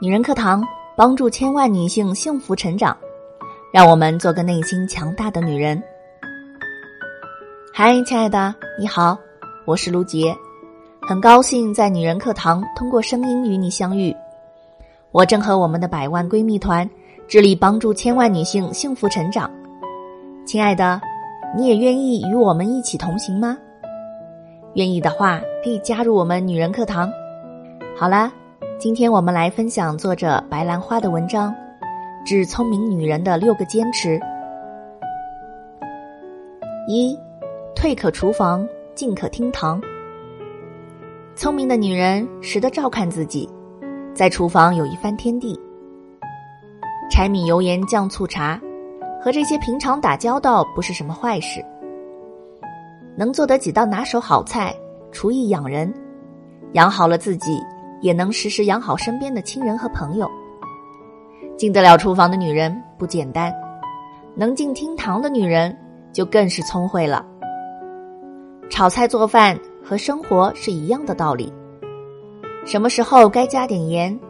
女人课堂帮助千万女性幸福成长，让我们做个内心强大的女人。嗨，亲爱的，你好，我是卢杰，很高兴在女人课堂通过声音与你相遇。我正和我们的百万闺蜜团致力帮助千万女性幸福成长。亲爱的，你也愿意与我们一起同行吗？愿意的话，可以加入我们女人课堂。好啦。今天我们来分享作者白兰花的文章，《致聪明女人的六个坚持》。一，退可厨房，进可厅堂。聪明的女人识得照看自己，在厨房有一番天地。柴米油盐酱醋茶，和这些平常打交道不是什么坏事。能做得几道拿手好菜，厨艺养人，养好了自己。也能时时养好身边的亲人和朋友。进得了厨房的女人不简单，能进厅堂的女人就更是聪慧了。炒菜做饭和生活是一样的道理，什么时候该加点盐，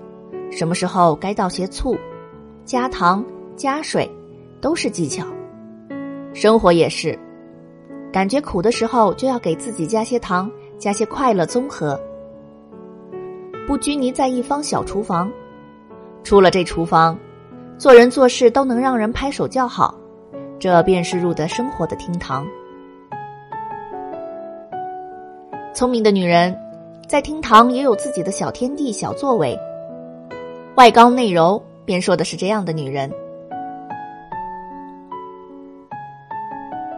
什么时候该倒些醋，加糖加水，都是技巧。生活也是，感觉苦的时候就要给自己加些糖，加些快乐综合。不拘泥在一方小厨房，出了这厨房，做人做事都能让人拍手叫好，这便是入得生活的厅堂。聪明的女人，在厅堂也有自己的小天地、小作为，外刚内柔，便说的是这样的女人。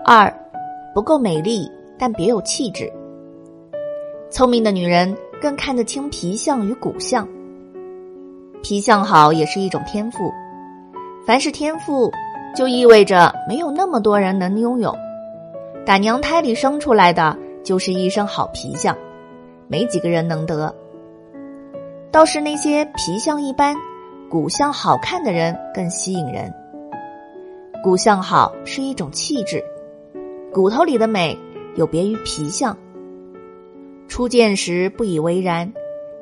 二，不够美丽，但别有气质。聪明的女人。更看得清皮相与骨相，皮相好也是一种天赋。凡是天赋，就意味着没有那么多人能拥有。打娘胎里生出来的就是一身好皮相，没几个人能得。倒是那些皮相一般、骨相好看的人更吸引人。骨相好是一种气质，骨头里的美有别于皮相。初见时不以为然，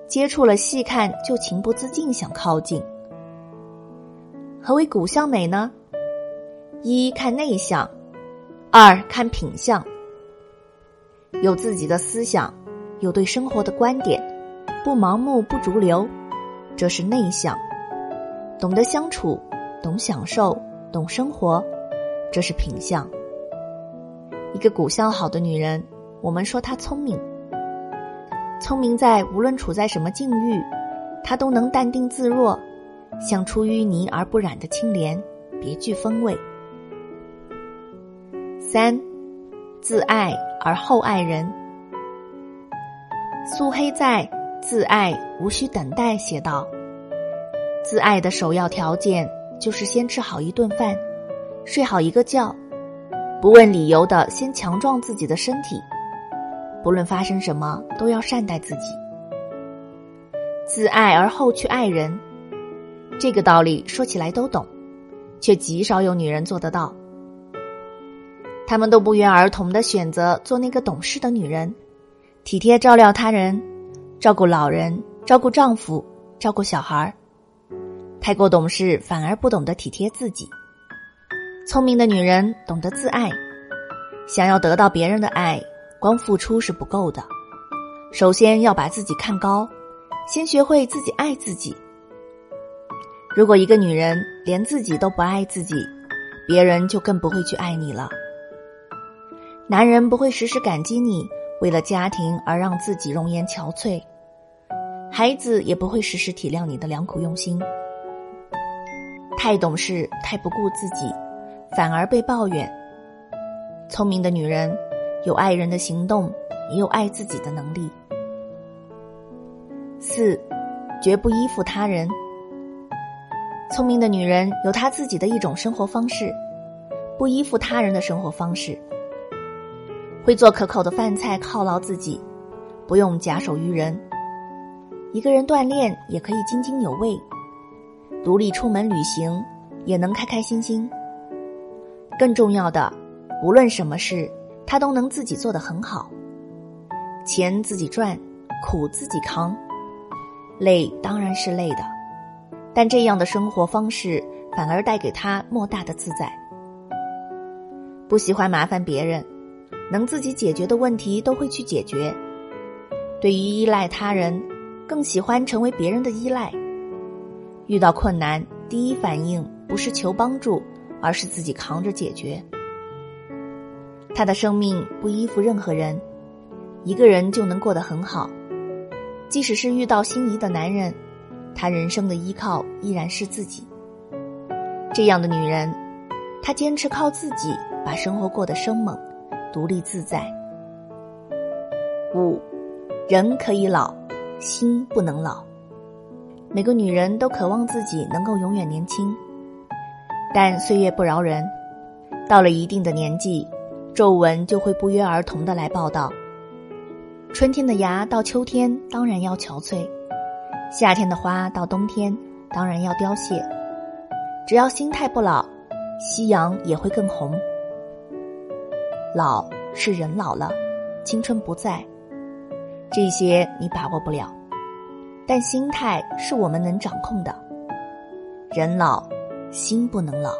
接触了细看就情不自禁想靠近。何为骨相美呢？一看内相，二看品相。有自己的思想，有对生活的观点，不盲目不逐流，这是内向；懂得相处，懂享受，懂生活，这是品相。一个骨相好的女人，我们说她聪明。聪明在无论处在什么境遇，她都能淡定自若，像出淤泥而不染的青莲，别具风味。三，自爱而后爱人。苏黑在《自爱无需等待》写道：“自爱的首要条件就是先吃好一顿饭，睡好一个觉，不问理由的先强壮自己的身体。”不论发生什么，都要善待自己，自爱而后去爱人。这个道理说起来都懂，却极少有女人做得到。她们都不约而同的选择做那个懂事的女人，体贴照料他人，照顾老人，照顾丈夫，照顾小孩儿。太过懂事，反而不懂得体贴自己。聪明的女人懂得自爱，想要得到别人的爱。光付出是不够的，首先要把自己看高，先学会自己爱自己。如果一个女人连自己都不爱自己，别人就更不会去爱你了。男人不会时时感激你为了家庭而让自己容颜憔悴，孩子也不会时时体谅你的良苦用心。太懂事、太不顾自己，反而被抱怨。聪明的女人。有爱人的行动，也有爱自己的能力。四，绝不依附他人。聪明的女人有她自己的一种生活方式，不依附他人的生活方式。会做可口的饭菜犒劳自己，不用假手于人。一个人锻炼也可以津津有味，独立出门旅行也能开开心心。更重要的，无论什么事。他都能自己做得很好，钱自己赚，苦自己扛，累当然是累的，但这样的生活方式反而带给他莫大的自在。不喜欢麻烦别人，能自己解决的问题都会去解决。对于依赖他人，更喜欢成为别人的依赖。遇到困难，第一反应不是求帮助，而是自己扛着解决。他的生命不依附任何人，一个人就能过得很好。即使是遇到心仪的男人，他人生的依靠依然是自己。这样的女人，她坚持靠自己把生活过得生猛、独立自在。五，人可以老，心不能老。每个女人都渴望自己能够永远年轻，但岁月不饶人，到了一定的年纪。皱纹就会不约而同的来报道。春天的芽到秋天当然要憔悴，夏天的花到冬天当然要凋谢。只要心态不老，夕阳也会更红。老是人老了，青春不在，这些你把握不了，但心态是我们能掌控的。人老，心不能老。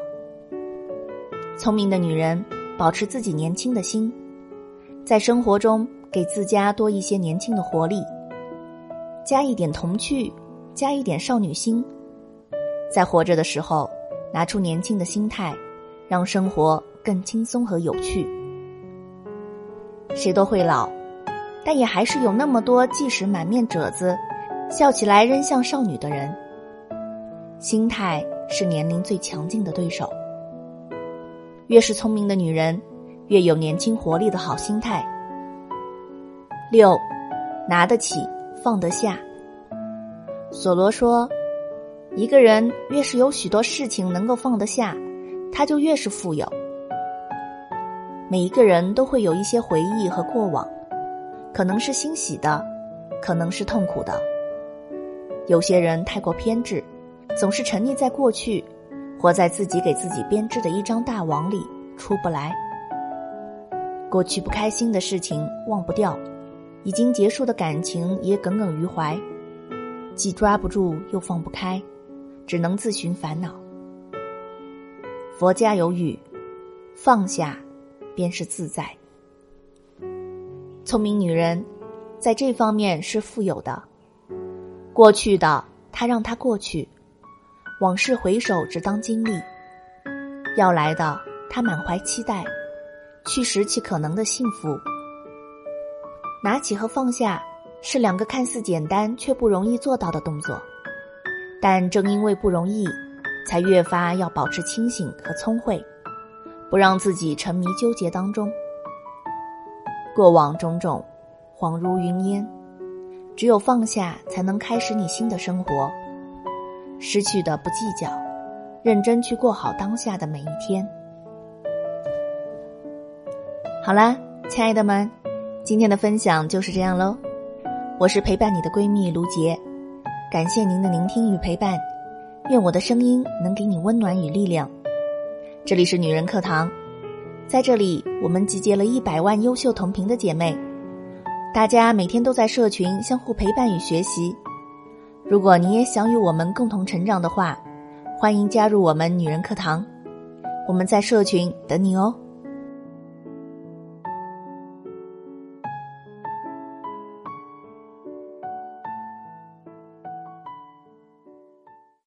聪明的女人。保持自己年轻的心，在生活中给自家多一些年轻的活力，加一点童趣，加一点少女心。在活着的时候，拿出年轻的心态，让生活更轻松和有趣。谁都会老，但也还是有那么多即使满面褶子，笑起来仍像少女的人。心态是年龄最强劲的对手。越是聪明的女人，越有年轻活力的好心态。六，拿得起，放得下。索罗说：“一个人越是有许多事情能够放得下，他就越是富有。”每一个人都会有一些回忆和过往，可能是欣喜的，可能是痛苦的。有些人太过偏执，总是沉溺在过去。活在自己给自己编织的一张大网里出不来。过去不开心的事情忘不掉，已经结束的感情也耿耿于怀，既抓不住又放不开，只能自寻烦恼。佛家有语：“放下，便是自在。”聪明女人在这方面是富有的。过去的，她让它过去。往事回首，只当经历；要来的，他满怀期待；去时其可能的幸福。拿起和放下是两个看似简单却不容易做到的动作，但正因为不容易，才越发要保持清醒和聪慧，不让自己沉迷纠结当中。过往种种，恍如云烟，只有放下，才能开始你新的生活。失去的不计较，认真去过好当下的每一天。好啦，亲爱的们，今天的分享就是这样喽。我是陪伴你的闺蜜卢杰，感谢您的聆听与陪伴，愿我的声音能给你温暖与力量。这里是女人课堂，在这里我们集结了一百万优秀同频的姐妹，大家每天都在社群相互陪伴与学习。如果你也想与我们共同成长的话，欢迎加入我们女人课堂，我们在社群等你哦。